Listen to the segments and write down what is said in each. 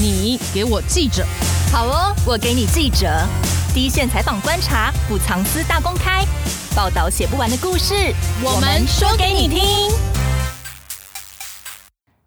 你给我记者，好哦，我给你记者，第一线采访观察，不藏私大公开，报道写不完的故事，我们说给你听。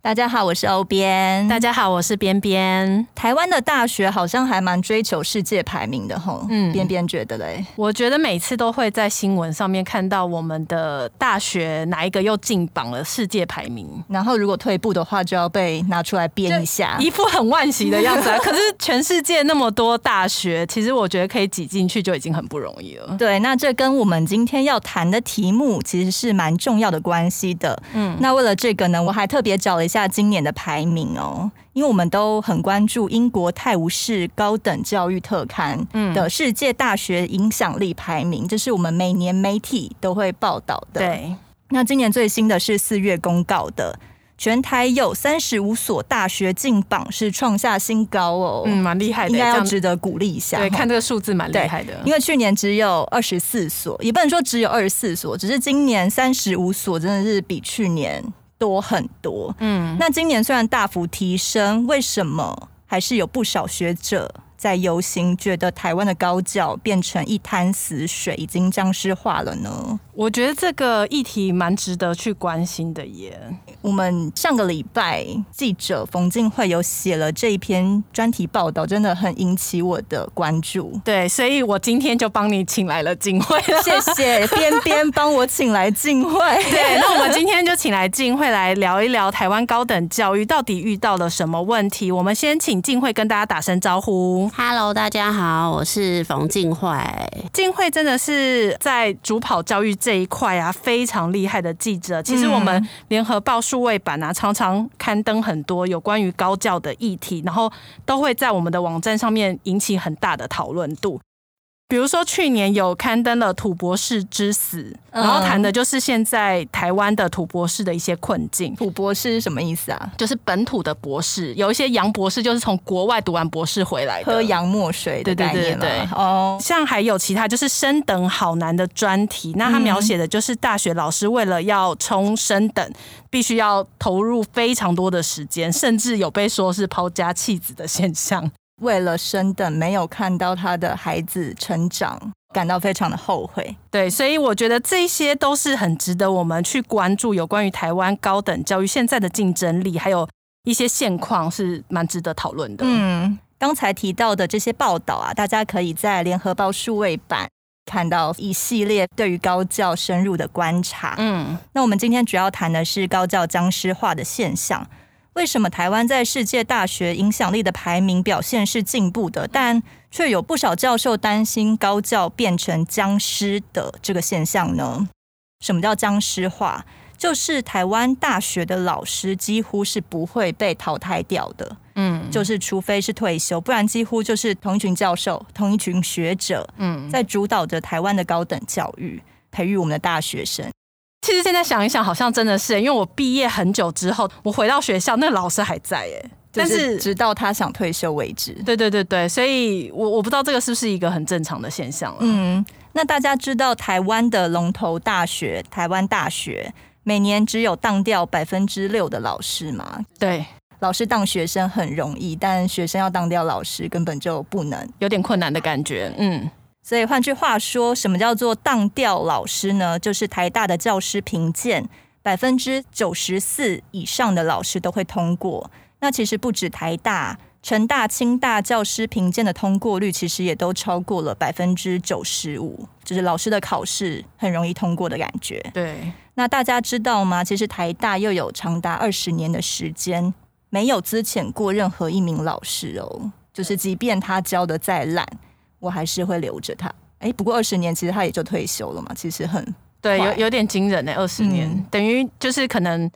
大家好，我是欧边。大家好，我是边边。台湾的大学好像还蛮追求世界排名的吼，嗯，边边觉得嘞？我觉得每次都会在新闻上面看到我们的大学哪一个又进榜了世界排名，然后如果退步的话，就要被拿出来编一下，一副很惋惜的样子啊。可是全世界那么多大学，其实我觉得可以挤进去就已经很不容易了。对，那这跟我们今天要谈的题目其实是蛮重要的关系的。嗯，那为了这个呢，我还特别找了一下。下今年的排名哦，因为我们都很关注英国《泰晤士高等教育特刊》的世界大学影响力排名，这是我们每年媒体都会报道的。对，那今年最新的是四月公告的，全台有三十五所大学进榜，是创下新高哦，嗯，蛮厉害的，应该要值得鼓励一下。对，看这个数字蛮厉害的，因为去年只有二十四所，也不能说只有二十四所，只是今年三十五所，真的是比去年。多很多，嗯，那今年虽然大幅提升，为什么还是有不少学者在忧心，觉得台湾的高教变成一滩死水，已经僵尸化了呢？我觉得这个议题蛮值得去关心的耶。我们上个礼拜记者冯静慧有写了这一篇专题报道，真的很引起我的关注。对，所以我今天就帮你请来了静慧了。谢谢 边边帮我请来静慧。对，那我们今天就请来静慧来聊一聊台湾高等教育到底遇到了什么问题。我们先请静慧跟大家打声招呼。Hello，大家好，我是冯静慧。静慧真的是在主跑教育这一块啊，非常厉害的记者。其实我们联合报数位版啊，常常刊登很多有关于高教的议题，然后都会在我们的网站上面引起很大的讨论度。比如说，去年有刊登了土博士之死，然后谈的就是现在台湾的土博士的一些困境。土博士是什么意思啊？就是本土的博士，有一些洋博士就是从国外读完博士回来的，喝洋墨水的概念嘛。对对对对，哦，像还有其他就是升等好难的专题，那他描写的就是大学老师为了要冲升等，必须要投入非常多的时间，甚至有被说是抛家弃子的现象。为了升等，没有看到他的孩子成长，感到非常的后悔。对，所以我觉得这些都是很值得我们去关注，有关于台湾高等教育现在的竞争力，还有一些现况是蛮值得讨论的。嗯，刚才提到的这些报道啊，大家可以在联合报数位版看到一系列对于高教深入的观察。嗯，那我们今天主要谈的是高教僵尸化的现象。为什么台湾在世界大学影响力的排名表现是进步的，但却有不少教授担心高教变成僵尸的这个现象呢？什么叫僵尸化？就是台湾大学的老师几乎是不会被淘汰掉的，嗯，就是除非是退休，不然几乎就是同一群教授、同一群学者，嗯，在主导着台湾的高等教育，培育我们的大学生。其实现在想一想，好像真的是，因为我毕业很久之后，我回到学校，那个老师还在耶，但是直到他想退休为止。对对对对，所以我我不知道这个是不是一个很正常的现象了。嗯，那大家知道台湾的龙头大学台湾大学每年只有当掉百分之六的老师吗？对，老师当学生很容易，但学生要当掉老师根本就不能，有点困难的感觉。嗯。所以换句话说，什么叫做当掉老师呢？就是台大的教师评鉴，百分之九十四以上的老师都会通过。那其实不止台大、成大、清大教师评鉴的通过率，其实也都超过了百分之九十五，就是老师的考试很容易通过的感觉。对，那大家知道吗？其实台大又有长达二十年的时间没有资遣过任何一名老师哦，就是即便他教的再烂。我还是会留着他。哎，不过二十年其实他也就退休了嘛，其实很对，有有点惊人呢。二十年、嗯、等于就是可能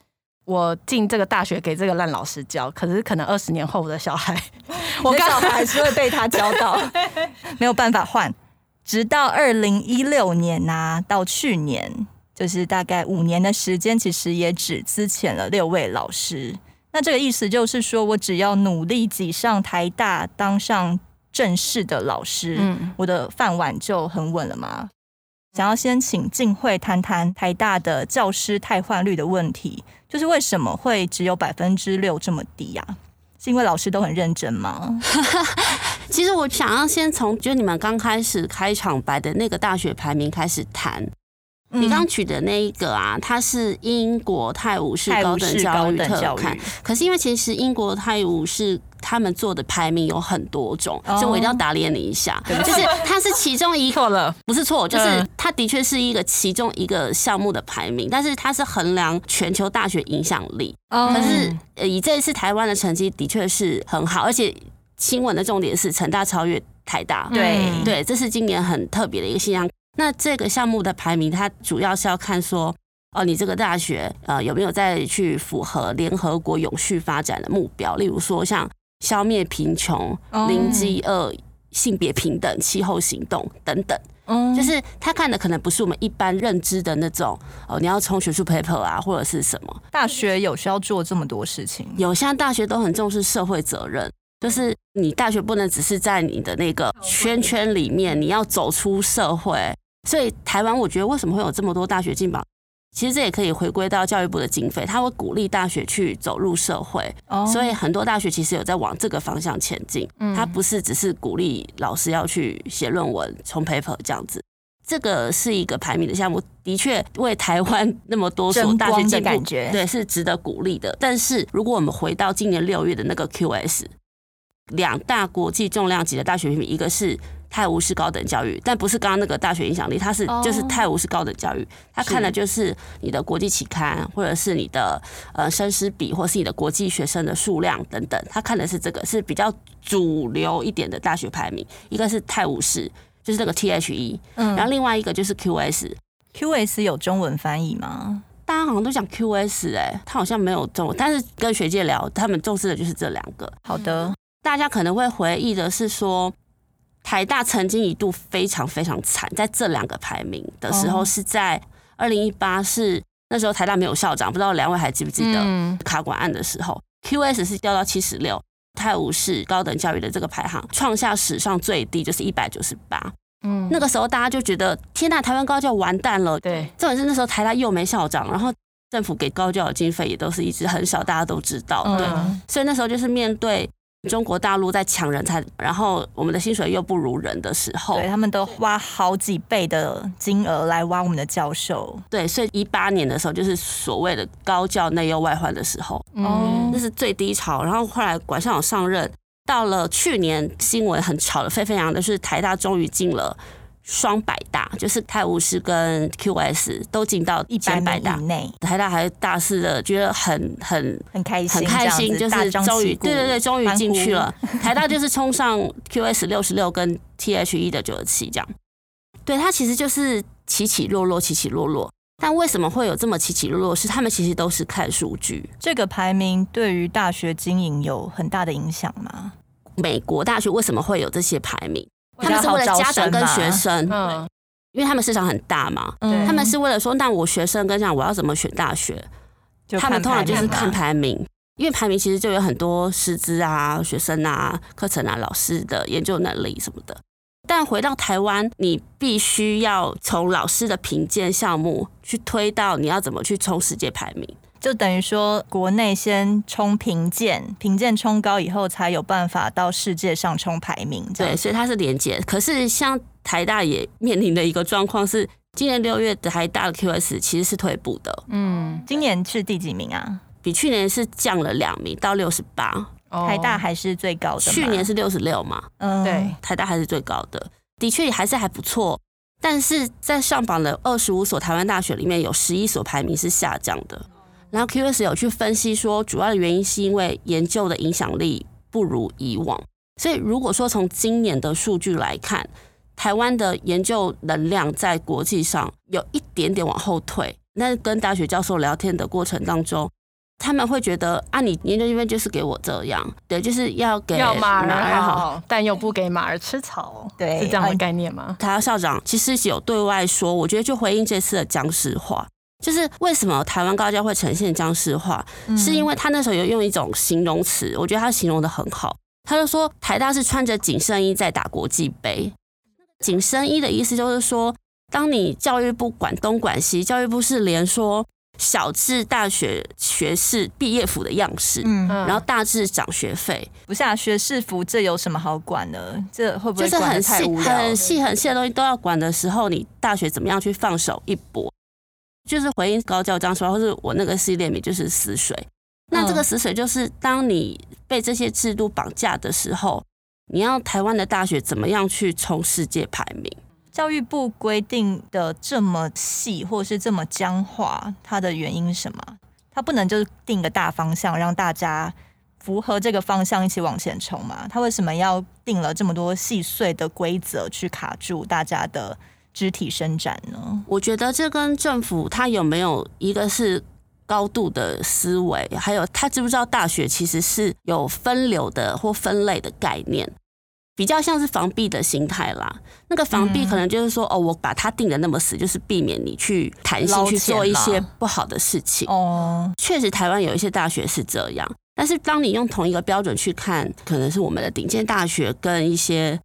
我进这个大学给这个烂老师教，可是可能二十年后我的小孩，我的小孩还是会被他教到，没有办法换。直到二零一六年啊，到去年就是大概五年的时间，其实也只资遣了六位老师。那这个意思就是说，我只要努力挤上台大，当上。正式的老师，嗯，我的饭碗就很稳了吗？想要先请静慧谈谈台大的教师汰换率的问题，就是为什么会只有百分之六这么低呀？是因为老师都很认真吗？其实我想要先从就你们刚开始开场白的那个大学排名开始谈。你刚举的那一个啊，它是英国泰晤士高等教育特刊。可是因为其实英国泰晤士他们做的排名有很多种，所以我一定要打脸你一下。就是它是其中一 错了，不是错，就是它的确是一个其中一个项目的排名，但是它是衡量全球大学影响力。可是以这一次台湾的成绩的确是很好，而且新闻的重点是成大超越台大。对对，这是今年很特别的一个现象。那这个项目的排名，它主要是要看说，哦，你这个大学呃有没有再去符合联合国永续发展的目标，例如说像消灭贫穷、零饥饿、性别平等、气候行动等等。嗯，就是他看的可能不是我们一般认知的那种哦，你要冲学术 paper 啊，或者是什么。大学有需要做这么多事情？有，现在大学都很重视社会责任。就是你大学不能只是在你的那个圈圈里面，你要走出社会。所以台湾，我觉得为什么会有这么多大学进榜？其实这也可以回归到教育部的经费，他会鼓励大学去走入社会。所以很多大学其实有在往这个方向前进。他不是只是鼓励老师要去写论文、冲 paper 这样子。这个是一个排名的项目，的确为台湾那么多所大学进步，对，是值得鼓励的。但是如果我们回到今年六月的那个 QS。两大国际重量级的大学评比，一个是泰晤士高等教育，但不是刚刚那个大学影响力，它是就是泰晤士高等教育，它看的就是你的国际期刊，或者是你的呃生师比，或是你的国际学生的数量等等，它看的是这个是比较主流一点的大学排名。一个是泰晤士，就是那个 THE，嗯，然后另外一个就是 QS，QS 有中文翻译吗？大家好像都讲 QS，哎，它好像没有中文，但是跟学界聊，他们重视的就是这两个。好的。大家可能会回忆的是说，台大曾经一度非常非常惨，在这两个排名的时候，是在二零一八，是那时候台大没有校长，不知道两位还记不记得卡管案的时候，QS 是掉到七十六，泰晤士高等教育的这个排行创下史上最低，就是一百九十八。嗯，那个时候大家就觉得天呐，台湾高教完蛋了。对，重点是那时候台大又没校长，然后政府给高教的经费也都是一直很少，大家都知道。对，所以那时候就是面对。中国大陆在抢人才，然后我们的薪水又不如人的时候，对，他们都花好几倍的金额来挖我们的教授。对，所以一八年的时候就是所谓的高教内忧外患的时候，哦，那是最低潮。然后后来管校长上任，到了去年新闻很吵得沸沸扬扬的是台大终于进了。双百大就是泰晤士跟 QS 都进到一百大以内，台大还大肆的觉得很很很开心，很开心，就是终于对对对，终于进去了。台大就是冲上 QS 六十六跟 THE 的九十七这样，对，它其实就是起起落落，起起落落。但为什么会有这么起起落落？是他们其实都是看数据。这个排名对于大学经营有很大的影响吗？美国大学为什么会有这些排名？他们是为了家长跟学生，嗯，因为他们市场很大嘛，嗯，他们是为了说，那我学生跟讲我要怎么选大学，他们通常就是看排名，因为排名其实就有很多师资啊、学生啊、课程啊、老师的研究能力什么的。但回到台湾，你必须要从老师的评鉴项目去推到你要怎么去冲世界排名。就等于说，国内先冲评鉴，评鉴冲高以后，才有办法到世界上冲排名。对，所以它是连接。可是像台大也面临的一个状况是，今年六月的台大的 QS 其实是退步的。嗯，今年是第几名啊？比去年是降了两名到六十八。台大还是最高的。去年是六十六嘛？嗯，对，台大还是最高的，的确也还是还不错。但是在上榜的二十五所台湾大学里面，有十一所排名是下降的。然后 QS 有去分析说，主要的原因是因为研究的影响力不如以往。所以如果说从今年的数据来看，台湾的研究能量在国际上有一点点往后退。那跟大学教授聊天的过程当中，他们会觉得啊，你研究经费就是给我这样，对，就是要给要马儿好，但又不给马儿吃草，对，是这样的概念吗？台大校长其实有对外说，我觉得就回应这次的僵尸化。就是为什么台湾高教会呈现僵尸化，是因为他那时候有用一种形容词，我觉得他形容的很好。他就说台大是穿着紧身衣在打国际杯。紧身衣的意思就是说，当你教育部管东管西，教育部是连说小至大学学士毕业服的样式，嗯，然后大至涨学费。不是啊，学士服这有什么好管的？这会不会就是很细、很细、很细的东西都要管的时候，你大学怎么样去放手一搏？就是回应高教章说，或是我那个系列名就是死水。那这个死水就是当你被这些制度绑架的时候，你要台湾的大学怎么样去冲世界排名？教育部规定的这么细，或是这么僵化，它的原因是什么？它不能就是定个大方向，让大家符合这个方向一起往前冲吗？它为什么要定了这么多细碎的规则去卡住大家的肢体伸展呢？我觉得这跟政府它有没有一个是。高度的思维，还有他知不知道大学其实是有分流的或分类的概念，比较像是防弊的心态啦。那个防弊可能就是说，哦，我把它定的那么死，就是避免你去弹性去做一些不好的事情。哦，确实台湾有一些大学是这样，但是当你用同一个标准去看，可能是我们的顶尖大学跟一些，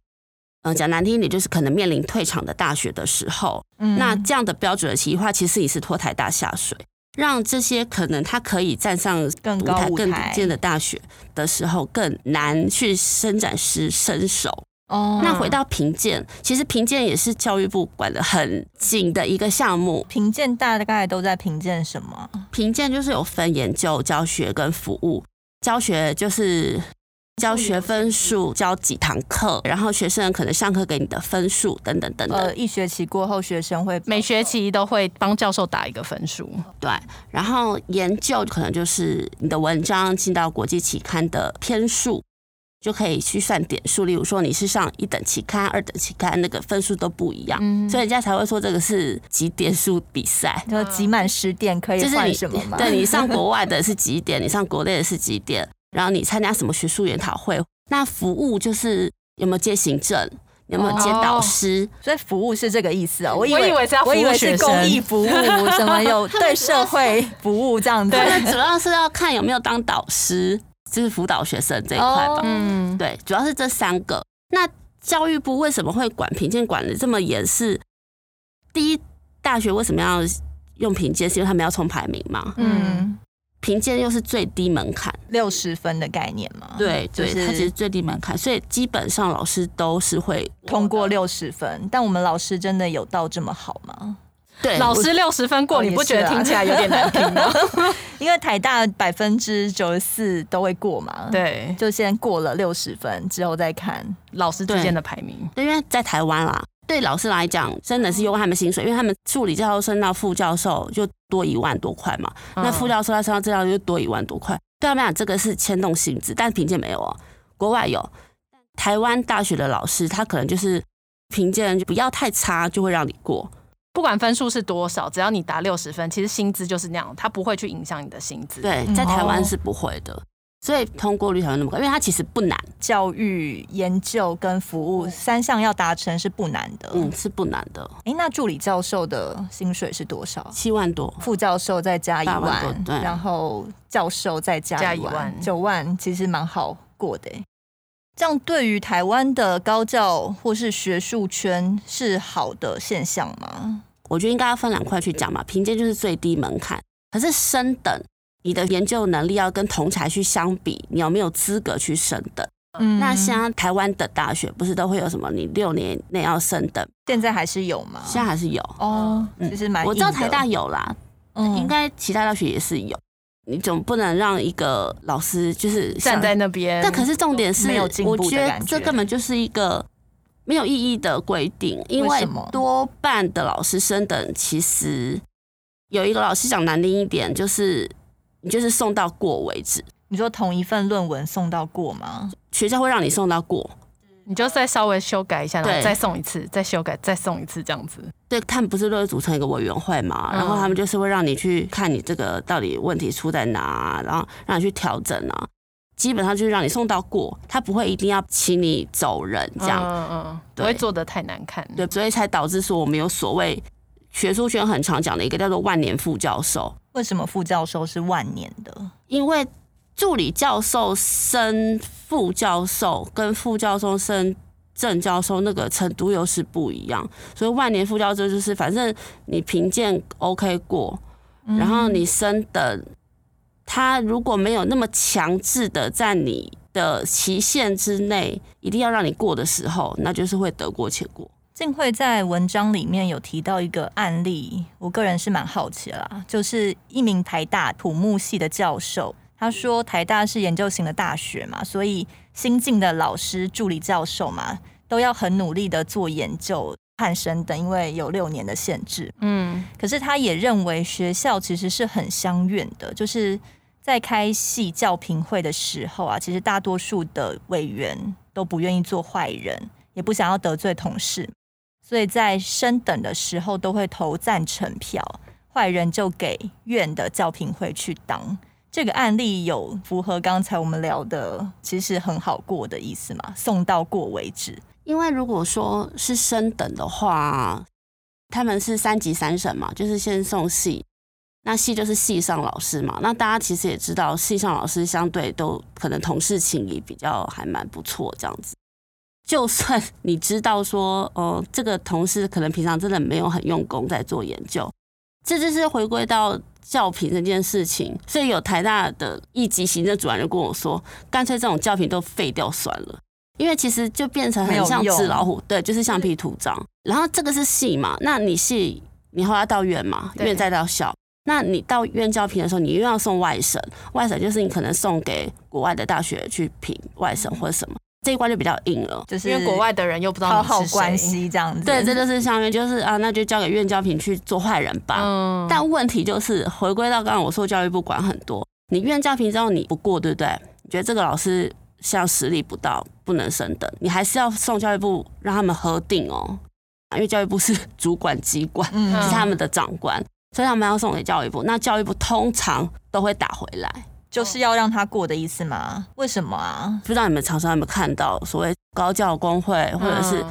嗯，讲难听一点，就是可能面临退场的大学的时候，嗯那这样的标准的奇化，其实也是拖台大下水。让这些可能他可以站上更高舞台、更顶尖的大学的时候，更难去伸展师身手。哦，那回到评鉴，其实评鉴也是教育部管的很紧的一个项目。评鉴大概都在评鉴什么？评鉴就是有分研究、教学跟服务。教学就是。交学分数，教几堂课，然后学生可能上课给你的分数等等等等。呃，一学期过后，学生会每学期都会帮教授打一个分数。对，然后研究可能就是你的文章进到国际期刊的篇数，就可以去算点数。例如说你是上一等期刊、二等期刊，那个分数都不一样，嗯、所以人家才会说这个是几点数比赛。就集满十点可以换什么吗？对，你上国外的是几点？你上国内的是几点？然后你参加什么学术研讨会？那服务就是有没有接行政，有没有接导师？哦、所以服务是这个意思啊、哦。我以为，我以为是要服务学生，我以为是公益服务，什么有对社会服务这样子。对，主要是要看有没有当导师，就是辅导学生这一块吧。哦、嗯，对，主要是这三个。那教育部为什么会管评鉴管的这么严？是第一，大学为什么要用评鉴？是因为他们要冲排名嘛？嗯。评鉴又是最低门槛，六十分的概念嘛？对，对，它其实最低门槛，所以基本上老师都是会通过六十分。但我们老师真的有到这么好吗？对，老师六十分过，你不觉得听起来有点难听吗？因为台大百分之九十四都会过嘛。对，就先过了六十分之后再看老师之间的排名。对，因为在台湾啦。对老师来讲，真的是用他们薪水，因为他们助理教授升到副教授就多一万多块嘛。那副教授他升到这样就多一万多块。对他们讲，这个是牵动薪资，但评鉴没有哦。国外有，台湾大学的老师他可能就是评鉴就不要太差，就会让你过。不管分数是多少，只要你达六十分，其实薪资就是那样，他不会去影响你的薪资。对，在台湾是不会的。所以通过率才会那么高，因为它其实不难。教育、研究跟服务三项要达成是不难的，嗯，是不难的。哎，那助理教授的薪水是多少？七万多，副教授再加一万，万对，然后教授再加一万，九万，万其实蛮好过的。这样对于台湾的高教或是学术圈是好的现象吗？我觉得应该要分两块去讲嘛。评鉴就是最低门槛，可是升等。你的研究能力要跟同才去相比，你有没有资格去升等？嗯，那像台湾的大学不是都会有什么？你六年内要升等，现在还是有吗？现在还是有哦，其实蛮我知道台大有啦，嗯，应该其他大学也是有。你总不能让一个老师就是站在那边，但可是重点是，没有进步。我觉得这根本就是一个没有意义的规定，因为多半的老师升等其实有一个老师讲难听一点就是。你就是送到过为止。你说同一份论文送到过吗？学校会让你送到过，你就再稍微修改一下，然后再送一次，再修改，再送一次，这样子。对，他们不是都会组成一个委员会嘛？然后他们就是会让你去看你这个到底问题出在哪，然后让你去调整啊。基本上就是让你送到过，他不会一定要请你走人这样。嗯嗯，不会做的太难看。对，所以才导致说我们有所谓学术圈很常讲的一个叫做万年副教授。为什么副教授是万年的？因为助理教授升副教授跟副教授升正教授那个程度又是不一样，所以万年副教授就是反正你评鉴 OK 过，然后你升等，他如果没有那么强制的在你的期限之内一定要让你过的时候，那就是会得过且过。静慧在文章里面有提到一个案例，我个人是蛮好奇的啦，就是一名台大土木系的教授，他说台大是研究型的大学嘛，所以新进的老师、助理教授嘛，都要很努力的做研究。判生等，因为有六年的限制。嗯，可是他也认为学校其实是很相愿的，就是在开系教评会的时候啊，其实大多数的委员都不愿意做坏人，也不想要得罪同事，所以在升等的时候都会投赞成票，坏人就给院的教评会去当。这个案例有符合刚才我们聊的，其实很好过的意思嘛？送到过为止。因为如果说是升等的话，他们是三级三审嘛，就是先送系，那系就是系上老师嘛。那大家其实也知道，系上老师相对都可能同事情谊比较还蛮不错这样子。就算你知道说，哦，这个同事可能平常真的没有很用功在做研究，这就是回归到教评这件事情。所以有台大的一级行政主任就跟我说，干脆这种教评都废掉算了。因为其实就变成很像纸老虎，对，就是橡皮图章。然后这个是系嘛，那你系你后来到院嘛，院再到校。那你到院教评的时候，你又要送外省，外省就是你可能送给国外的大学去评外省或者什么，这一关就比较硬了，就是因为国外的人又不知道好关系这样子。对，这就是下面就是啊，那就交给院教评去做坏人吧。嗯。但问题就是回归到刚刚我说教育部管很多，你院教评之后你不过，对不对？你觉得这个老师？像实力不到，不能升等，你还是要送教育部让他们核定哦，因为教育部是主管机关，是他们的长官，所以他们要送给教育部。那教育部通常都会打回来，就是要让他过的意思吗？为什么啊？不知道你们常常有没有看到所谓高教工会或者是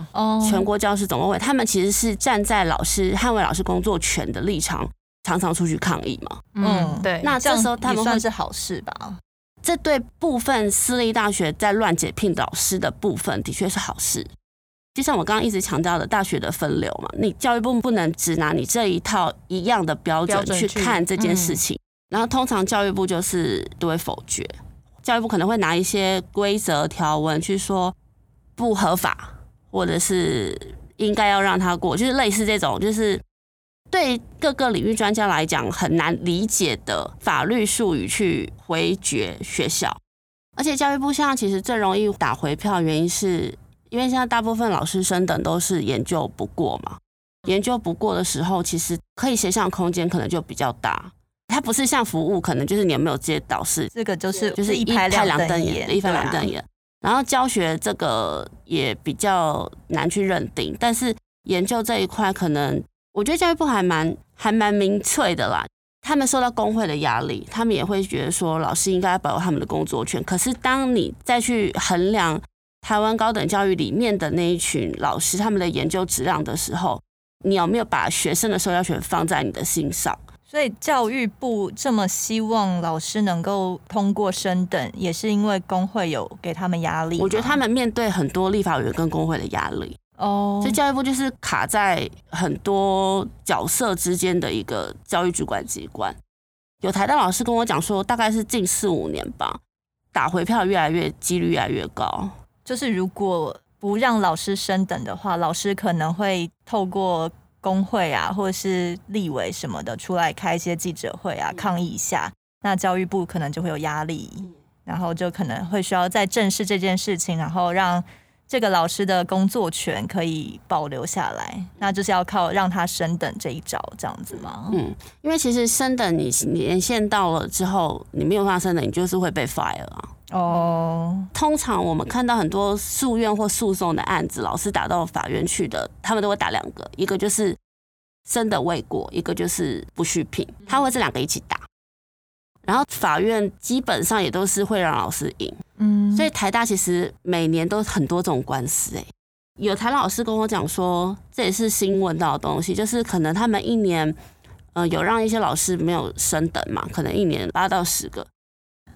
全国教师总工会，他们其实是站在老师捍卫老师工作权的立场，常常出去抗议嘛。嗯，对。那这时候他们算是好事吧？这对部分私立大学在乱解聘老师的部分的确是好事，就像我刚刚一直强调的大学的分流嘛，你教育部不能只拿你这一套一样的标准去看这件事情，然后通常教育部就是都会否决，教育部可能会拿一些规则条文去说不合法，或者是应该要让他过，就是类似这种，就是。对各个领域专家来讲很难理解的法律术语去回绝学校，而且教育部现在其实最容易打回票，原因是因为现在大部分老师升等都是研究不过嘛，研究不过的时候，其实可以协商空间可能就比较大。它不是像服务，可能就是你有没有接导师，这个就是就是一拍两瞪眼，一拍两瞪眼。然后教学这个也比较难去认定，但是研究这一块可能。我觉得教育部还蛮还蛮明确的啦，他们受到工会的压力，他们也会觉得说老师应该要保有他们的工作权。可是当你再去衡量台湾高等教育里面的那一群老师他们的研究质量的时候，你有没有把学生的受教权放在你的心上？所以教育部这么希望老师能够通过升等，也是因为工会有给他们压力。我觉得他们面对很多立法委员跟工会的压力。哦，所以教育部就是卡在很多角色之间的一个教育主管机关。有台大老师跟我讲说，大概是近四五年吧，打回票越来越几率越来越高。就是如果不让老师升等的话，老师可能会透过工会啊，或者是立委什么的出来开一些记者会啊，抗议一下。那教育部可能就会有压力，然后就可能会需要再正视这件事情，然后让。这个老师的工作权可以保留下来，那就是要靠让他升等这一招，这样子吗？嗯，因为其实升等你年限到了之后，你没有升等，你就是会被 fire 啊。哦，通常我们看到很多诉愿或诉讼的案子，老师打到法院去的，他们都会打两个，一个就是升的未果，一个就是不续聘，他会这两个一起打。然后法院基本上也都是会让老师赢，嗯，所以台大其实每年都很多这种官司，哎，有台老师跟我讲说，这也是新闻到的东西，就是可能他们一年，呃，有让一些老师没有升等嘛，可能一年八到十个，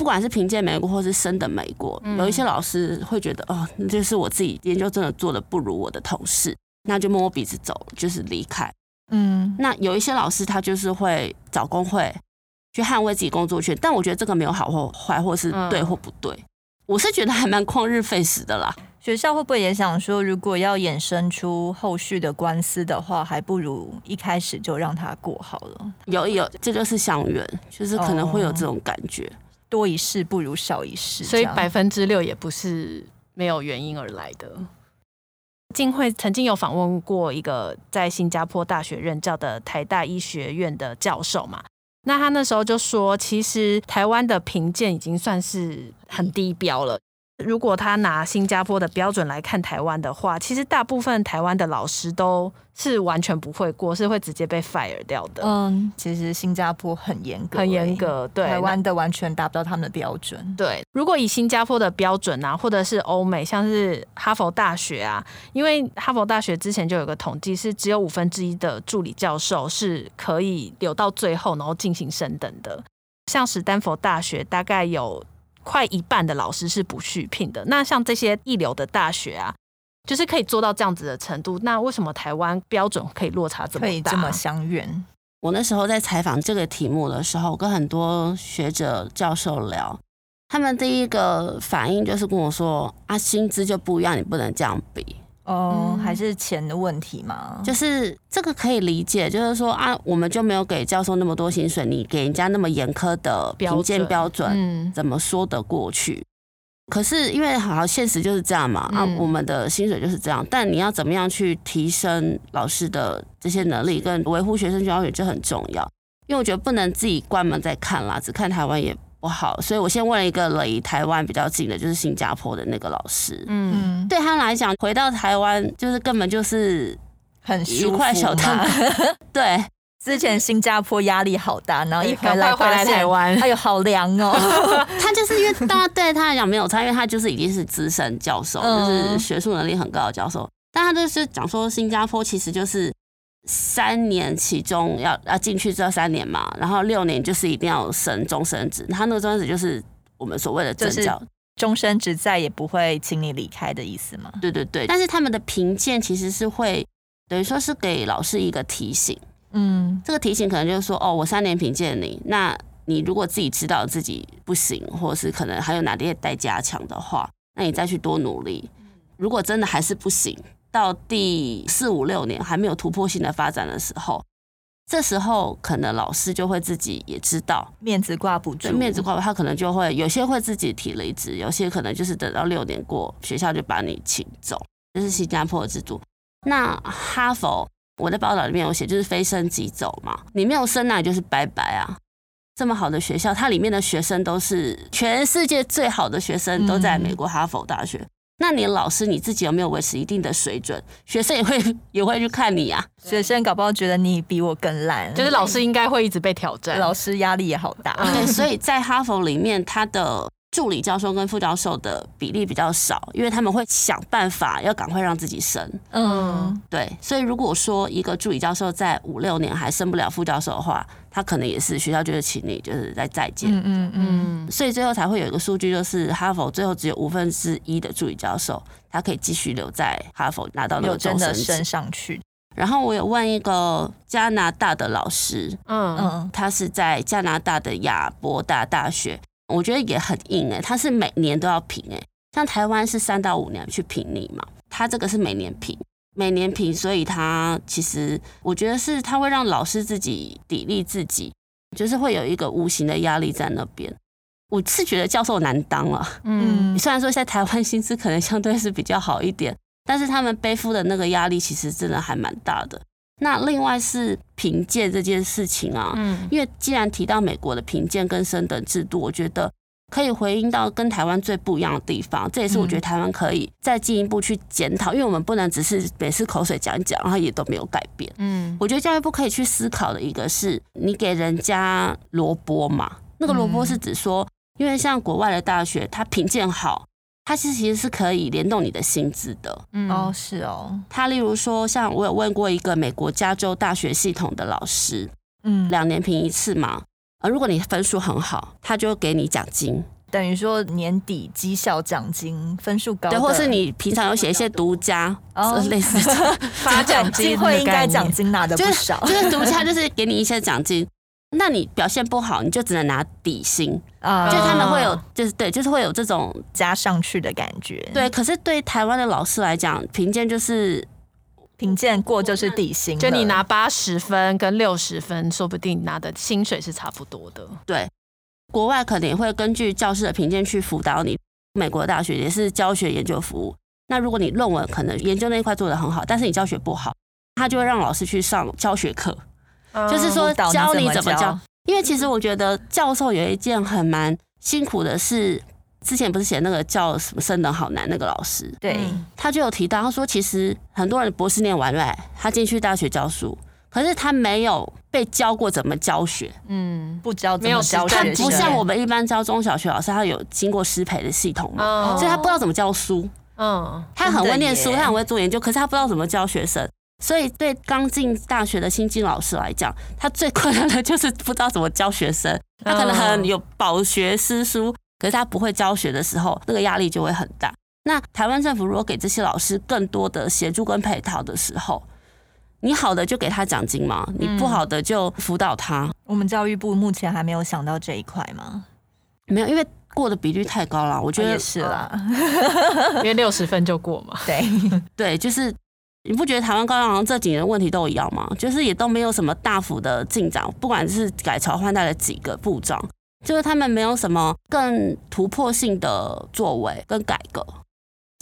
不管是凭借美国或是升等美国，有一些老师会觉得，哦，那就是我自己研究真的做的不如我的同事，那就摸摸鼻子走，就是离开。嗯，那有一些老师他就是会找工会去捍卫自己工作权，但我觉得这个没有好或坏，或是对或不对，嗯、我是觉得还蛮旷日费时的啦。学校会不会也想说，如果要衍生出后续的官司的话，还不如一开始就让他过好了？有有，这就是乡愿，就是可能会有这种感觉，哦、多一事不如少一事，所以百分之六也不是没有原因而来的。静慧曾经有访问过一个在新加坡大学任教的台大医学院的教授嘛，那他那时候就说，其实台湾的评鉴已经算是很低标了。如果他拿新加坡的标准来看台湾的话，其实大部分台湾的老师都是完全不会过，是会直接被 fire 掉的。嗯，其实新加坡很严格，很严格。对，台湾的完全达不到他们的标准。对，如果以新加坡的标准啊，或者是欧美，像是哈佛大学啊，因为哈佛大学之前就有个统计，是只有五分之一的助理教授是可以留到最后，然后进行升等的。像史丹佛大学大概有。快一半的老师是不续聘的。那像这些一流的大学啊，就是可以做到这样子的程度。那为什么台湾标准可以落差这么大？可以这么相远？我那时候在采访这个题目的时候，跟很多学者教授聊，他们第一个反应就是跟我说：“啊，薪资就不一样，你不能这样比。”哦，还是钱的问题吗？就是这个可以理解，就是说啊，我们就没有给教授那么多薪水，你给人家那么严苛的评鉴标准，嗯，怎么说得过去？可是因为好像现实就是这样嘛，啊，我们的薪水就是这样，但你要怎么样去提升老师的这些能力，跟维护学生教育就很重要。因为我觉得不能自己关门再看啦，只看台湾也。不好，所以我先问了一个离台湾比较近的，就是新加坡的那个老师。嗯，对他来讲，回到台湾就是根本就是很愉快小汤。对，之前新加坡压力好大，然后一回来回来台湾，哎呦好凉哦。他就是因为大家对他来讲没有差，因为他就是已经是资深教授，就是学术能力很高的教授。但他就是讲说，新加坡其实就是。三年其中要要进去这三年嘛，然后六年就是一定要升终身职，他那个终身职就是我们所谓的正教，终身职再也不会请你离开的意思吗？对对对，但是他们的评鉴其实是会等于说是给老师一个提醒，嗯，这个提醒可能就是说，哦，我三年评鉴你，那你如果自己知道自己不行，或者是可能还有哪些待加强的话，那你再去多努力。如果真的还是不行。到第四五六年还没有突破性的发展的时候，这时候可能老师就会自己也知道面子挂不住，面子挂不住，他可能就会有些会自己提离职，有些可能就是等到六年过，学校就把你请走，这是新加坡的制度。那哈佛，我在报道里面有写，就是非升即走嘛，你没有升那你就是拜拜啊。这么好的学校，它里面的学生都是全世界最好的学生，都在美国哈佛大学。嗯那你老师你自己有没有维持一定的水准？学生也会 也会去看你啊。学生搞不好觉得你比我更烂，就是老师应该会一直被挑战，老师压力也好大。对，所以在哈佛里面，他的助理教授跟副教授的比例比较少，因为他们会想办法要赶快让自己升。嗯，对。所以如果说一个助理教授在五六年还升不了副教授的话，他可能也是学校就是请你，就是在再见，嗯嗯嗯，所以最后才会有一个数据，就是哈佛最后只有五分之一的助理教授，他可以继续留在哈佛拿到那个终身升上去。然后我有问一个加拿大的老师，嗯嗯，他是在加拿大的亚伯达大学，我觉得也很硬哎、欸，他是每年都要评哎、欸，像台湾是三到五年去评你嘛，他这个是每年评。每年评，所以他其实我觉得是他会让老师自己砥砺自己，就是会有一个无形的压力在那边。我是觉得教授难当了，嗯，虽然说在台湾薪资可能相对是比较好一点，但是他们背负的那个压力其实真的还蛮大的。那另外是评鉴这件事情啊，嗯，因为既然提到美国的评鉴跟升等制度，我觉得。可以回应到跟台湾最不一样的地方，这也是我觉得台湾可以再进一步去检讨，因为我们不能只是每次口水讲一讲，然后也都没有改变。嗯，我觉得教育部可以去思考的一个是，你给人家萝卜嘛，那个萝卜是指说，因为像国外的大学，它评鉴好，它其实其实是可以联动你的薪资的。嗯，哦，是哦。他例如说，像我有问过一个美国加州大学系统的老师，嗯，两年评一次嘛。呃如果你分数很好，他就给你奖金，等于说年底绩效奖金分数高，对，或是你平常有写一些独家，哦，类似 发奖金会应该奖金拿的不少，就是独家就是给你一些奖金，那你表现不好，你就只能拿底薪啊，就他们会有就是对，就是会有这种加上去的感觉，对。可是对台湾的老师来讲，评鉴就是评鉴过就是底薪，就你拿八十分跟六十分，说不定拿的薪水是差不多的，对。国外可能也会根据教师的评鉴去辅导你。美国大学也是教学研究服务。那如果你论文可能研究那一块做的很好，但是你教学不好，他就会让老师去上教学课，就是说教你怎么教。因为其实我觉得教授有一件很蛮辛苦的事，之前不是写那个叫什么升等好难那个老师，对，他就有提到，他说其实很多人博士念完了，他进去大学教书。可是他没有被教过怎么教学，嗯，不教没有教学，他不像我们一般教中小学老师，他有经过师培的系统嘛，所以他不知道怎么教书，嗯，他很会念书，他很会做研究，可是他不知道怎么教学生，所以对刚进大学的新进老师来讲，他最困难的就是不知道怎么教学生，他可能很有饱学诗书，可是他不会教学的时候，那个压力就会很大。那台湾政府如果给这些老师更多的协助跟配套的时候，你好的就给他奖金嘛，你不好的就辅导他。嗯。我们教育部目前还没有想到这一块吗？没有，因为过的比率太高了。我觉得也是啦，因为六十分就过嘛。对对，就是你不觉得台湾高教好像这几年问题都一样吗？就是也都没有什么大幅的进展，不管是改朝换代的几个部长，就是他们没有什么更突破性的作为跟改革。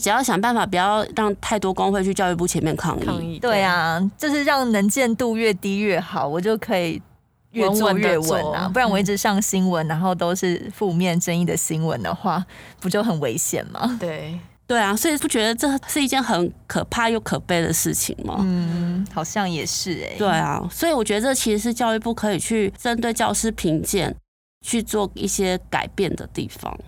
只要想办法，不要让太多工会去教育部前面抗议。抗议对啊，就是让能见度越低越好，我就可以越做越稳啊。不然我一直上新闻，然后都是负面争议的新闻的话，不就很危险吗？对对啊，所以不觉得这是一件很可怕又可悲的事情吗？嗯，好像也是哎、欸。对啊，所以我觉得这其实是教育部可以去针对教师评鉴去做一些改变的地方。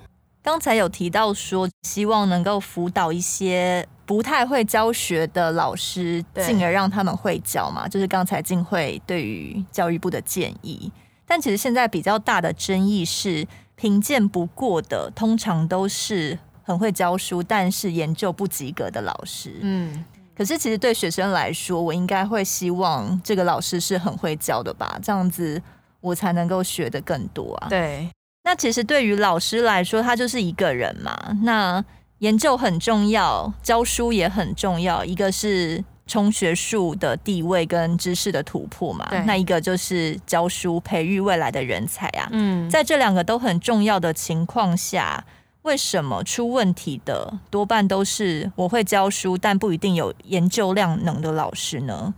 刚才有提到说，希望能够辅导一些不太会教学的老师，进而让他们会教嘛。就是刚才静慧对于教育部的建议。但其实现在比较大的争议是，评鉴不过的通常都是很会教书，但是研究不及格的老师。嗯，可是其实对学生来说，我应该会希望这个老师是很会教的吧？这样子我才能够学的更多啊。对。那其实对于老师来说，他就是一个人嘛。那研究很重要，教书也很重要。一个是冲学术的地位跟知识的突破嘛，那一个就是教书培育未来的人才啊。嗯，在这两个都很重要的情况下，为什么出问题的多半都是我会教书，但不一定有研究量能的老师呢？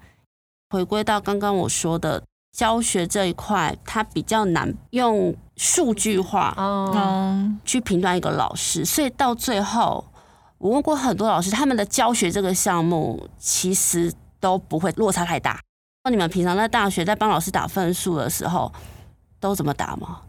回归到刚刚我说的。教学这一块，它比较难用数据化去评断一个老师，所以到最后，我问过很多老师，他们的教学这个项目其实都不会落差太大。那你们平常在大学在帮老师打分数的时候，都怎么打吗？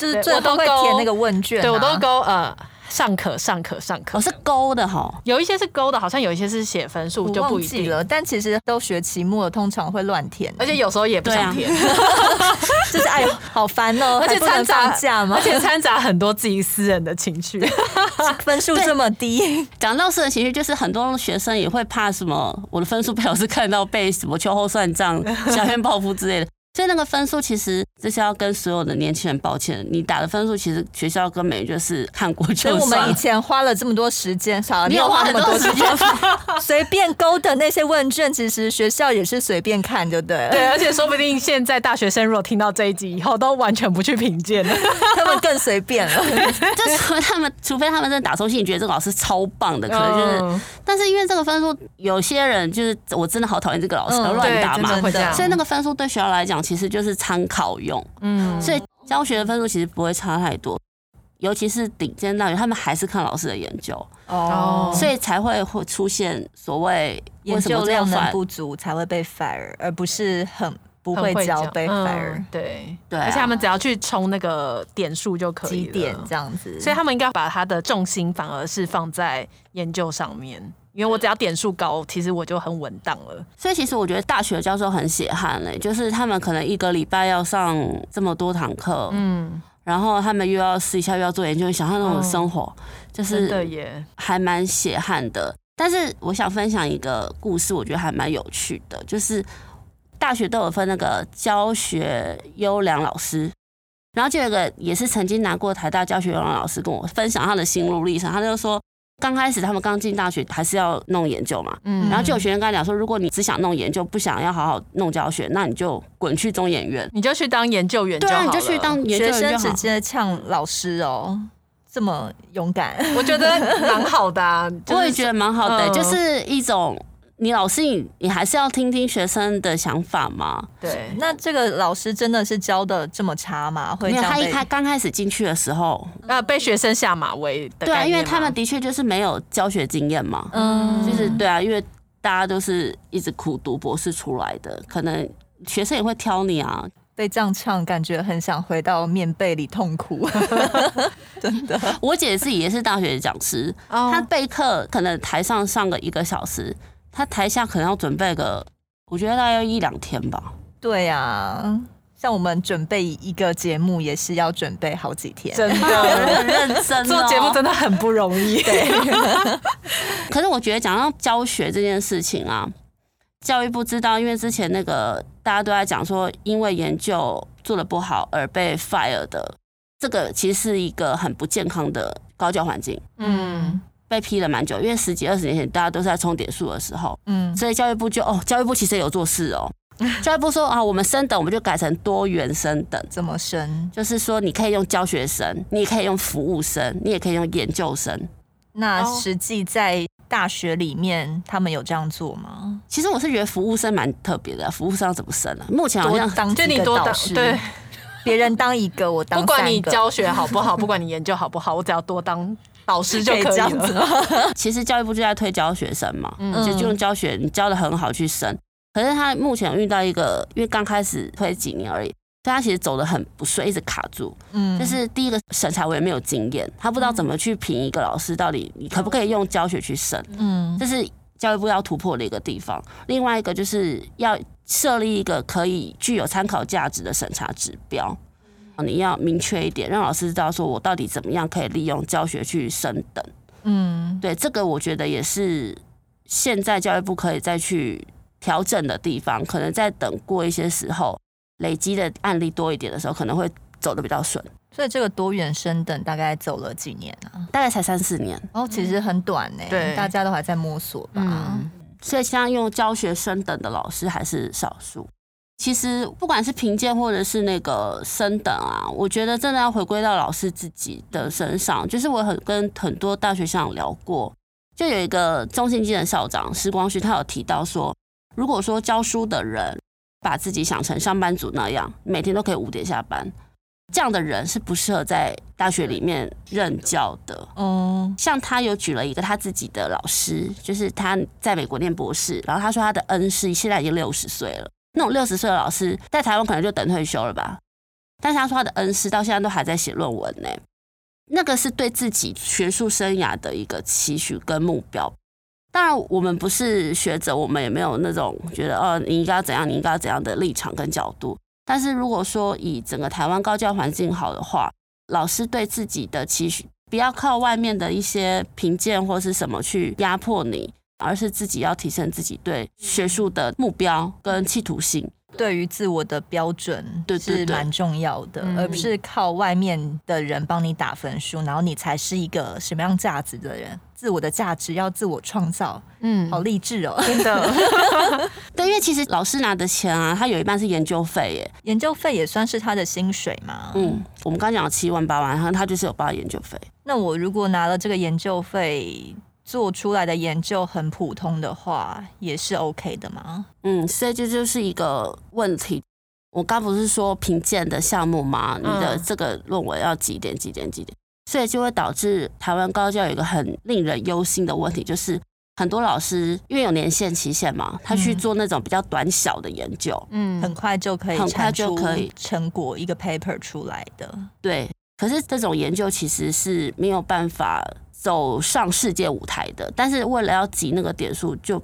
就是最后会填那个问卷，对我都勾呃。尚可，尚可，尚可。我、哦、是勾的哈，有一些是勾的，好像有一些是写分数，就不一定了。但其实都学期末，通常会乱填，而且有时候也不想填，啊、就是哎呦，好烦哦、喔，而且掺杂嘛，而且掺杂很多自己私人的情绪，分数这么低。讲到私人情绪，就是很多学生也会怕什么，我的分数被老师看到，被什么秋后算账、挟怨报复之类的。所以那个分数其实这是要跟所有的年轻人抱歉，你打的分数其实学校根本就是看过就算。所以我们以前花了这么多时间，少你有花那么多时间，随便勾的那些问卷，其实学校也是随便看，就对了。对，而且说不定现在大学生如果听到这一集以后，都完全不去评鉴了，他们更随便了。就除非他们，除非他们真的打从心里觉得这个老师超棒的，可能就是。嗯、但是因为这个分数，有些人就是我真的好讨厌这个老师，乱、嗯、打嘛。所以那个分数对学校来讲。其实就是参考用，嗯，所以教学的分数其实不会差太多，尤其是顶尖大学，他们还是看老师的研究哦，所以才会会出现所谓研究量能不足才会被 fire，而不是很不会教被 fire，嗯、对对，而且他们只要去冲那个点数就可以了，点这样子，所以他们应该把他的重心反而是放在研究上面。因为我只要点数高，其实我就很稳当了。所以其实我觉得大学教授很血汗嘞，就是他们可能一个礼拜要上这么多堂课，嗯，然后他们又要私底下又要做研究，想象那种生活，哦、就是还蛮血汗的。但是我想分享一个故事，我觉得还蛮有趣的，就是大学都有分那个教学优良老师，然后就有一个也是曾经拿过台大教学优良老师跟我分享他的心路历程，他就说。刚开始他们刚进大学还是要弄研究嘛，嗯，然后就有学生跟他讲说，如果你只想弄研究，不想要好好弄教学，那你就滚去中研院，你就去当研究员就好了。对啊，你就去当研究员。学生直接呛老师哦，这么勇敢，我觉得蛮好的啊，就是、我也觉得蛮好的、欸，就是一种。你老师，你你还是要听听学生的想法嘛？对，那这个老师真的是教的这么差吗？会因为他一开刚开始进去的时候，呃，被学生下马威的。对啊，因为他们的确就是没有教学经验嘛。嗯，就是对啊，因为大家都是一直苦读博士出来的，可能学生也会挑你啊。被这样呛，感觉很想回到棉被里痛苦。真的，我姐自己也是大学讲师，她备课可能台上上个一个小时。他台下可能要准备个，我觉得大概要一两天吧。对呀、啊，像我们准备一个节目也是要准备好几天，真的很认真、哦。做节目真的很不容易。对。可是我觉得讲到教学这件事情啊，教育部知道，因为之前那个大家都在讲说，因为研究做的不好而被 fire 的，这个其实是一个很不健康的高教环境。嗯。被批了蛮久，因为十几二十年前大家都是在冲点数的时候，嗯，所以教育部就哦，教育部其实有做事哦。教育部说啊，我们升等我们就改成多元升等，怎么升？就是说你可以用教学生，你也可以用服务生，你也可以用研究生。那实际在大学里面，他们有这样做吗？其实我是觉得服务生蛮特别的，服务生要怎么升啊？目前好像当就你多导师，对，别人当一个，我当不管你教学好不好，不管你研究好不好，我只要多当。老师就可以这样子。其实教育部就在推教学生嘛，嗯，就用教学，你教的很好去升。可是他目前遇到一个，因为刚开始推几年而已，所以他其实走的很不顺，一直卡住。嗯，就是第一个审查委员没有经验，他不知道怎么去评一个老师到底你可不可以用教学去升。嗯，这是教育部要突破的一个地方。另外一个就是要设立一个可以具有参考价值的审查指标。你要明确一点，让老师知道说我到底怎么样可以利用教学去升等。嗯，对，这个我觉得也是现在教育部可以再去调整的地方。可能在等过一些时候，累积的案例多一点的时候，可能会走得比较顺。所以这个多元升等大概走了几年啊？大概才三四年。哦，其实很短呢。对，大家都还在摸索吧。嗯，所以现在用教学升等的老师还是少数。其实不管是评鉴或者是那个升等啊，我觉得真的要回归到老师自己的身上。就是我很跟很多大学校长聊过，就有一个中信基的校长施光旭，他有提到说，如果说教书的人把自己想成上班族那样，每天都可以五点下班，这样的人是不适合在大学里面任教的。哦，像他有举了一个他自己的老师，就是他在美国念博士，然后他说他的恩师现在已经六十岁了。那种六十岁的老师在台湾可能就等退休了吧，但是他说他的恩师到现在都还在写论文呢，那个是对自己学术生涯的一个期许跟目标。当然，我们不是学者，我们也没有那种觉得哦，你应该要怎样，你应该要怎样的立场跟角度。但是如果说以整个台湾高教环境好的话，老师对自己的期许，不要靠外面的一些评鉴或是什么去压迫你。而是自己要提升自己对学术的目标跟企图心，对于自我的标准，对是蛮重要的，而不是靠外面的人帮你打分数，然后你才是一个什么样价值的人。自我的价值要自我创造，嗯，好励志哦，真的。对，因为其实老师拿的钱啊，他有一半是研究费耶，研究费也算是他的薪水嘛。嗯，我们刚讲了七万八万，然后他就是有报研究费。那我如果拿了这个研究费，做出来的研究很普通的话，也是 OK 的吗？嗯，所以这就是一个问题。我刚不是说评鉴的项目吗？你的这个论文要几点几点几点，所以就会导致台湾高教有一个很令人忧心的问题，就是很多老师因为有年限期限嘛，他去做那种比较短小的研究，嗯，很快就可以，很快就可以成果一个 paper 出来的。对，可是这种研究其实是没有办法。走上世界舞台的，但是为了要挤那个点数，就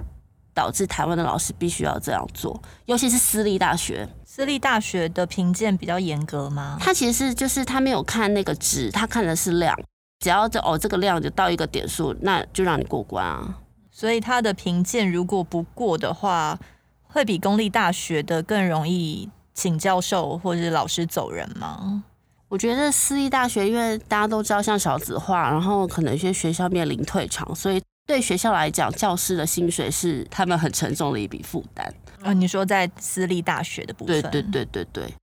导致台湾的老师必须要这样做，尤其是私立大学。私立大学的评鉴比较严格吗？他其实是就是他没有看那个值，他看的是量，只要这哦这个量就到一个点数，那就让你过关啊。所以他的评鉴如果不过的话，会比公立大学的更容易请教授或者是老师走人吗？我觉得私立大学因为大家都知道像少子化，然后可能有些学校面临退场，所以对学校来讲，教师的薪水是他们很沉重的一笔负担。啊，你说在私立大学的部分，对对对对对，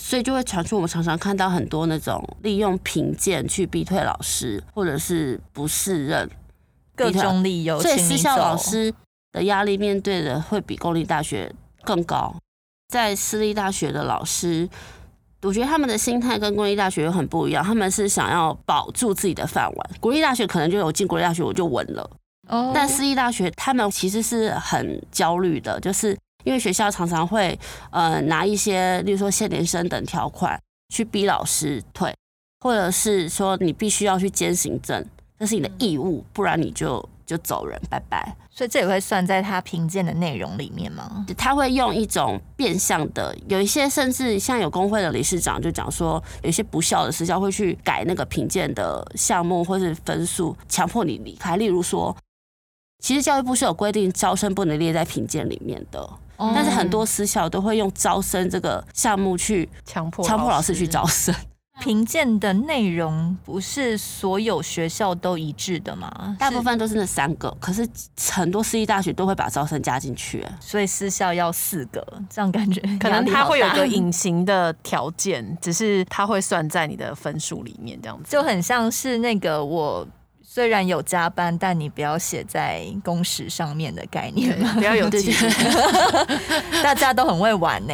所以就会传出我们常常看到很多那种利用评鉴去逼退老师，或者是不适任各种理由，所以私校老师的压力面对的会比公立大学更高。在私立大学的老师，我觉得他们的心态跟公立大学又很不一样，他们是想要保住自己的饭碗。国立大学可能就有进国立大学我就稳了，哦，但私立大学他们其实是很焦虑的，就是。因为学校常常会呃拿一些，例如说限年生等条款去逼老师退，或者是说你必须要去兼行政，这是你的义务，不然你就就走人，拜拜。所以这也会算在他评鉴的内容里面吗？他会用一种变相的，有一些甚至像有工会的理事长就讲说，有一些不孝的私校会去改那个评鉴的项目或是分数，强迫你离开。例如说，其实教育部是有规定招生不能列在评鉴里面的。但是很多私校都会用招生这个项目去强迫强迫老师去招生。评鉴的内容不是所有学校都一致的吗？大部分都是那三个，可是很多私立大学都会把招生加进去，所以私校要四个，这样感觉 可能它会有个隐形的条件，只是它会算在你的分数里面，这样子就很像是那个我。虽然有加班，但你不要写在工时上面的概念，不要有记忆。大家都很会玩呢。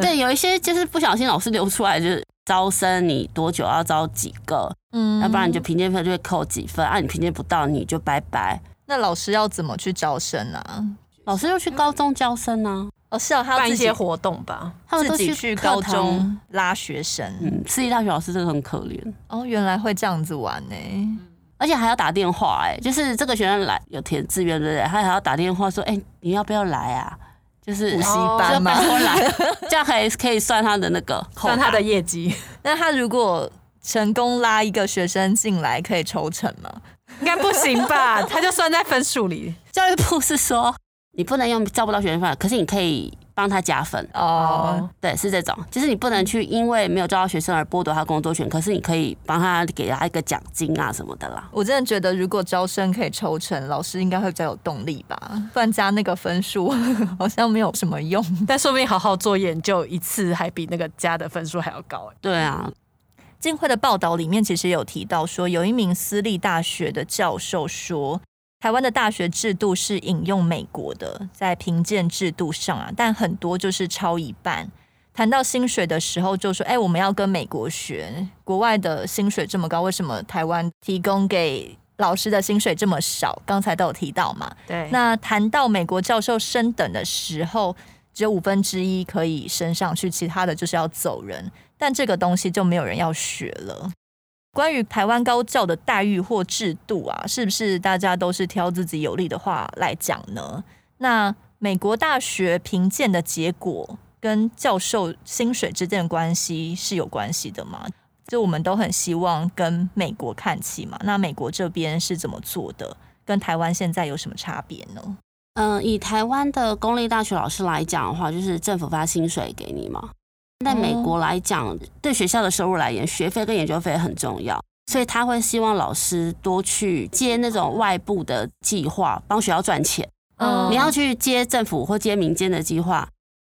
对，有一些就是不小心老师留出来，就是招生你多久要招几个，嗯，要不然你就平均分就会扣几分，啊，你平均不到你就拜拜。那老师要怎么去招生啊？老师要去高中招生呢？哦，是哦，他要办一些活动吧，他们都去去高中拉学生。嗯，私立大学老师真的很可怜。哦，原来会这样子玩呢。而且还要打电话哎、欸，就是这个学生来有填志愿对不对？他还要打电话说，哎、欸，你要不要来啊？就是补习班嘛，来，这样可以可以算他的那个，算他的业绩。那他如果成功拉一个学生进来，可以抽成吗？应该不行吧？他就算在分数里。教育部是说，你不能用招不到学生分，可是你可以。帮他加分哦，oh. 对，是这种，就是你不能去因为没有招到学生而剥夺他工作权，可是你可以帮他给他一个奖金啊什么的啦。我真的觉得，如果招生可以抽成，老师应该会比较有动力吧？不然加那个分数 好像没有什么用，但说不定好好做研究一次还比那个加的分数还要高。对啊，镜辉的报道里面其实有提到说，有一名私立大学的教授说。台湾的大学制度是引用美国的，在评鉴制度上啊，但很多就是超一半。谈到薪水的时候，就说：“哎，我们要跟美国学，国外的薪水这么高，为什么台湾提供给老师的薪水这么少？”刚才都有提到嘛。对。那谈到美国教授升等的时候，只有五分之一可以升上去，其他的就是要走人。但这个东西就没有人要学了。关于台湾高教的待遇或制度啊，是不是大家都是挑自己有利的话来讲呢？那美国大学评鉴的结果跟教授薪水之间的关系是有关系的吗？就我们都很希望跟美国看齐嘛。那美国这边是怎么做的？跟台湾现在有什么差别呢？嗯，以台湾的公立大学老师来讲的话，就是政府发薪水给你嘛。在美国来讲，对学校的收入来言，学费跟研究费很重要，所以他会希望老师多去接那种外部的计划，帮学校赚钱。嗯，你要去接政府或接民间的计划，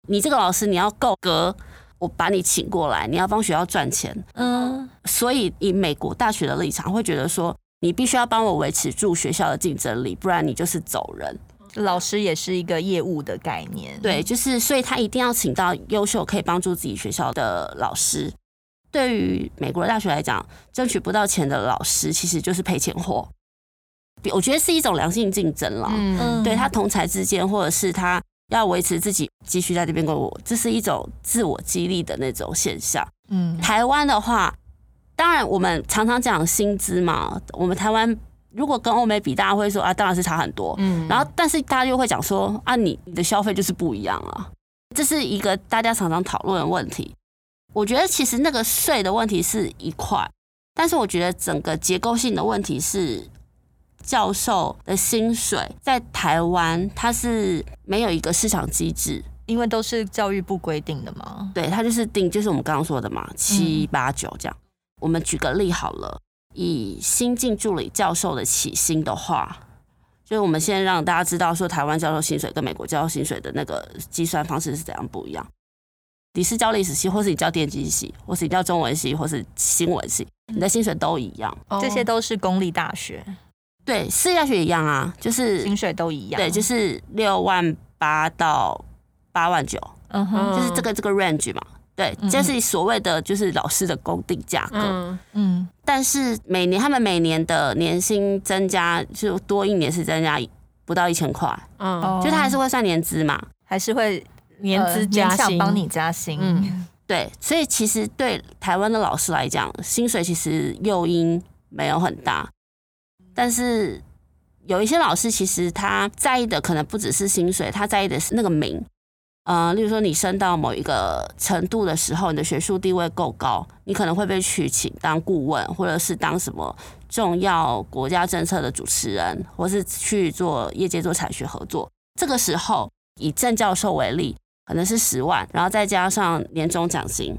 你这个老师你要够格，我把你请过来，你要帮学校赚钱。嗯，所以以美国大学的立场，会觉得说，你必须要帮我维持住学校的竞争力，不然你就是走人。老师也是一个业务的概念，对，就是所以他一定要请到优秀可以帮助自己学校的老师。对于美国的大学来讲，争取不到钱的老师其实就是赔钱货。我觉得是一种良性竞争了，嗯，对他同才之间，或者是他要维持自己继续在这边工作，这是一种自我激励的那种现象。嗯，台湾的话，当然我们常常讲薪资嘛，我们台湾。如果跟欧美比，大家会说啊，当然是差很多。嗯，然后但是大家又会讲说啊，你你的消费就是不一样啊，这是一个大家常常讨论的问题。我觉得其实那个税的问题是一块，但是我觉得整个结构性的问题是教授的薪水在台湾它是没有一个市场机制，因为都是教育部规定的嘛。对，它就是定，就是我们刚刚说的嘛，七八九这样。我们举个例好了。以新进助理教授的起薪的话，就是我们先让大家知道说，台湾教授薪水跟美国教授薪水的那个计算方式是怎样不一样。你是教历史系，或是你教电机系，或是你教中文系，或是新闻系，你的薪水都一样。这些都是公立大学，对，私立大学一样啊，就是薪水都一样。对，就是六万八到八万九，嗯哼，就是这个这个 range 嘛。对，这是所谓的就是老师的公定价格，嗯。嗯，但是每年他们每年的年薪增加就多一年是增加不到一千块，嗯，就他还是会算年资嘛，还是会年资加薪，帮你加薪，嗯，对，所以其实对台湾的老师来讲，薪水其实诱因没有很大，但是有一些老师其实他在意的可能不只是薪水，他在意的是那个名。呃，例如说你升到某一个程度的时候，你的学术地位够高，你可能会被取请当顾问，或者是当什么重要国家政策的主持人，或是去做业界做产学合作。这个时候，以正教授为例，可能是十万，然后再加上年终奖金，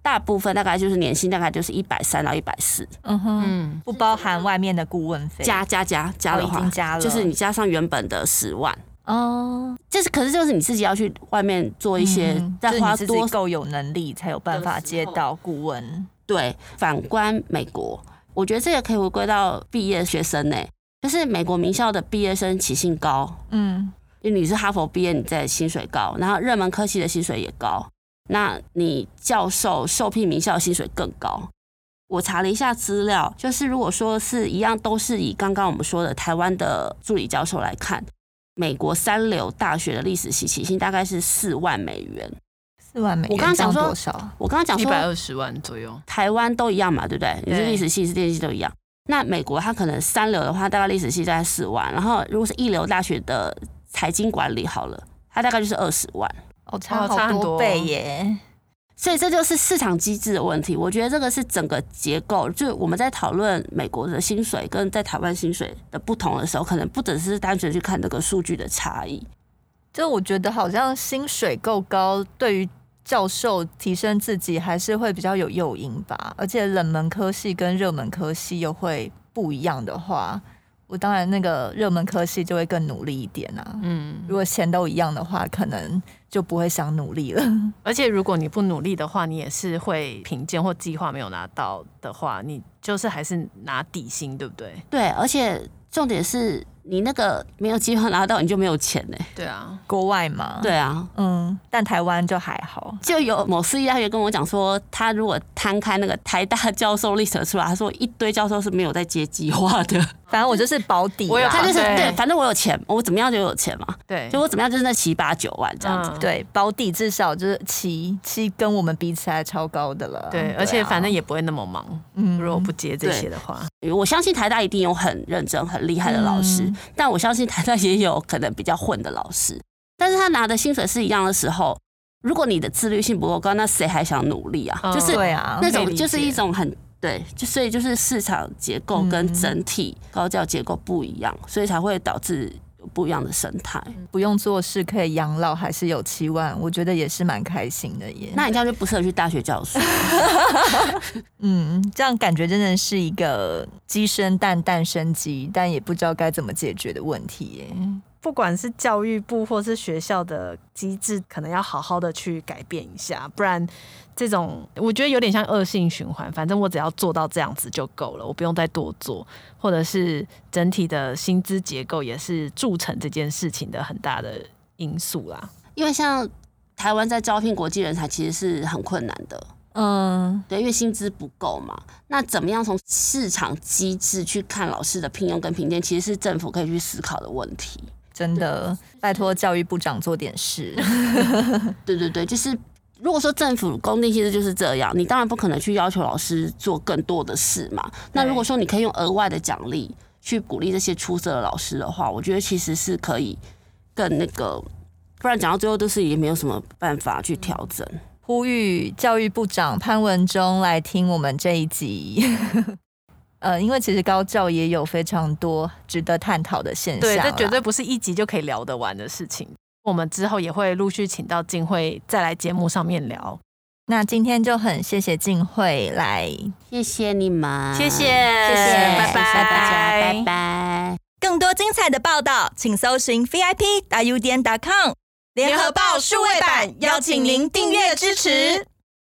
大部分大概就是年薪大概就是一百三到一百四。嗯哼，不包含外面的顾问费，加加加加的话，已经加了，就是你加上原本的十万。哦，就是，可是就是你自己要去外面做一些，再花多够有能力才有办法接到顾问。对，反观美国，我觉得这个可以回归到毕业学生呢，就是美国名校的毕业生起薪高，嗯，因为你是哈佛毕业，你在薪水高，然后热门科系的薪水也高，那你教授受聘名校薪水更高。我查了一下资料，就是如果说是一样，都是以刚刚我们说的台湾的助理教授来看。美国三流大学的历史系起薪大概是四万美元，四万美元。我刚刚讲说多少？我刚刚讲说一百二十万左右。台湾都一样嘛，对不对？你是历史系，是电机系都一样。那美国它可能三流的话，大概历史系在四万，然后如果是一流大学的财经管理好了，它大概就是二十万。哦，差好多倍耶！所以这就是市场机制的问题。我觉得这个是整个结构，就我们在讨论美国的薪水跟在台湾薪水的不同的时候，可能不只是单纯去看这个数据的差异。就我觉得好像薪水够高，对于教授提升自己还是会比较有诱因吧。而且冷门科系跟热门科系又会不一样的话，我当然那个热门科系就会更努力一点啊。嗯，如果钱都一样的话，可能。就不会想努力了，而且如果你不努力的话，你也是会评鉴或计划没有拿到的话，你就是还是拿底薪，对不对？对，而且重点是。你那个没有机会拿到，你就没有钱呢？对啊，国外嘛。对啊，嗯，但台湾就还好。就有某私立大学跟我讲说，他如果摊开那个台大教授 list 出来，他说一堆教授是没有在接计划的。反正我就是保底，我有，他就是对，反正我有钱，我怎么样就有钱嘛。对，就我怎么样就是那七八九万这样子。对，保底至少就是七七，跟我们比起来超高的了。对，而且反正也不会那么忙。嗯，如果不接这些的话，我相信台大一定有很认真、很厉害的老师。但我相信台大也有可能比较混的老师，但是他拿的薪水是一样的时候，如果你的自律性不够高，那谁还想努力啊？就是对啊，那种就是一种很对，就所以就是市场结构跟整体高教结构不一样，所以才会导致有不一样的生态。不用做事可以养老，还是有七万，我觉得也是蛮开心的耶。那你这样就不适合去大学教书。嗯，这样感觉真的是一个鸡生蛋，蛋生鸡，但也不知道该怎么解决的问题耶。不管是教育部或是学校的机制，可能要好好的去改变一下，不然这种我觉得有点像恶性循环。反正我只要做到这样子就够了，我不用再多做，或者是整体的薪资结构也是铸成这件事情的很大的因素啦。因为像台湾在招聘国际人才，其实是很困难的。嗯，对，因为薪资不够嘛。那怎么样从市场机制去看老师的聘用跟评鉴，其实是政府可以去思考的问题。真的，拜托教育部长做点事。对对对，就是如果说政府公定其实就是这样，你当然不可能去要求老师做更多的事嘛。那如果说你可以用额外的奖励去鼓励这些出色的老师的话，我觉得其实是可以更那个，不然讲到最后都是也没有什么办法去调整。呼吁教育部长潘文忠来听我们这一集。呃，因为其实高教也有非常多值得探讨的现象，对，这绝对不是一集就可以聊得完的事情。我们之后也会陆续请到静慧再来节目上面聊。那今天就很谢谢静慧来，谢谢你们，谢谢，谢谢，拜拜，谢谢大家，拜拜。更多精彩的报道，请搜寻 VIP 大 U 点 com 联合报数位版，邀请您订阅支持。